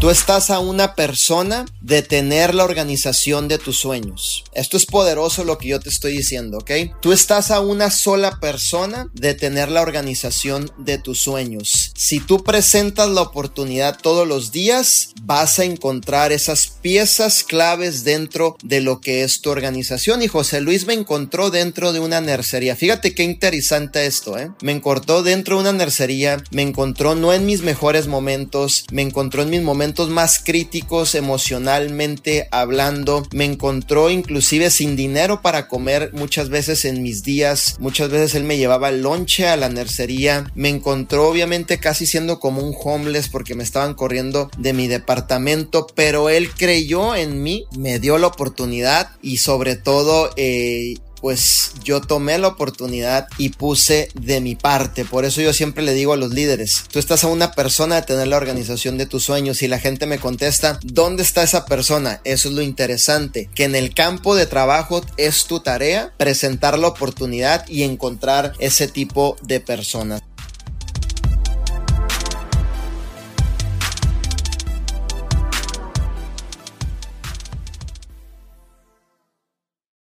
Tú estás a una persona de tener la organización de tus sueños. Esto es poderoso lo que yo te estoy diciendo, ¿ok? Tú estás a una sola persona de tener la organización de tus sueños. Si tú presentas la oportunidad todos los días, vas a encontrar esas piezas claves dentro de lo que es tu organización. Y José Luis me encontró dentro de una nercería. Fíjate qué interesante esto, ¿eh? Me encontró dentro de una nercería, me encontró no en mis mejores momentos, me encontró en mis momentos más críticos emocionalmente hablando. Me encontró inclusive sin dinero para comer muchas veces en mis días. Muchas veces él me llevaba el lonche a la nercería. Me encontró obviamente casi siendo como un homeless porque me estaban corriendo de mi departamento, pero él creyó en mí, me dio la oportunidad y sobre todo eh, pues yo tomé la oportunidad y puse de mi parte. Por eso yo siempre le digo a los líderes, tú estás a una persona de tener la organización de tus sueños y la gente me contesta, ¿dónde está esa persona? Eso es lo interesante, que en el campo de trabajo es tu tarea presentar la oportunidad y encontrar ese tipo de personas.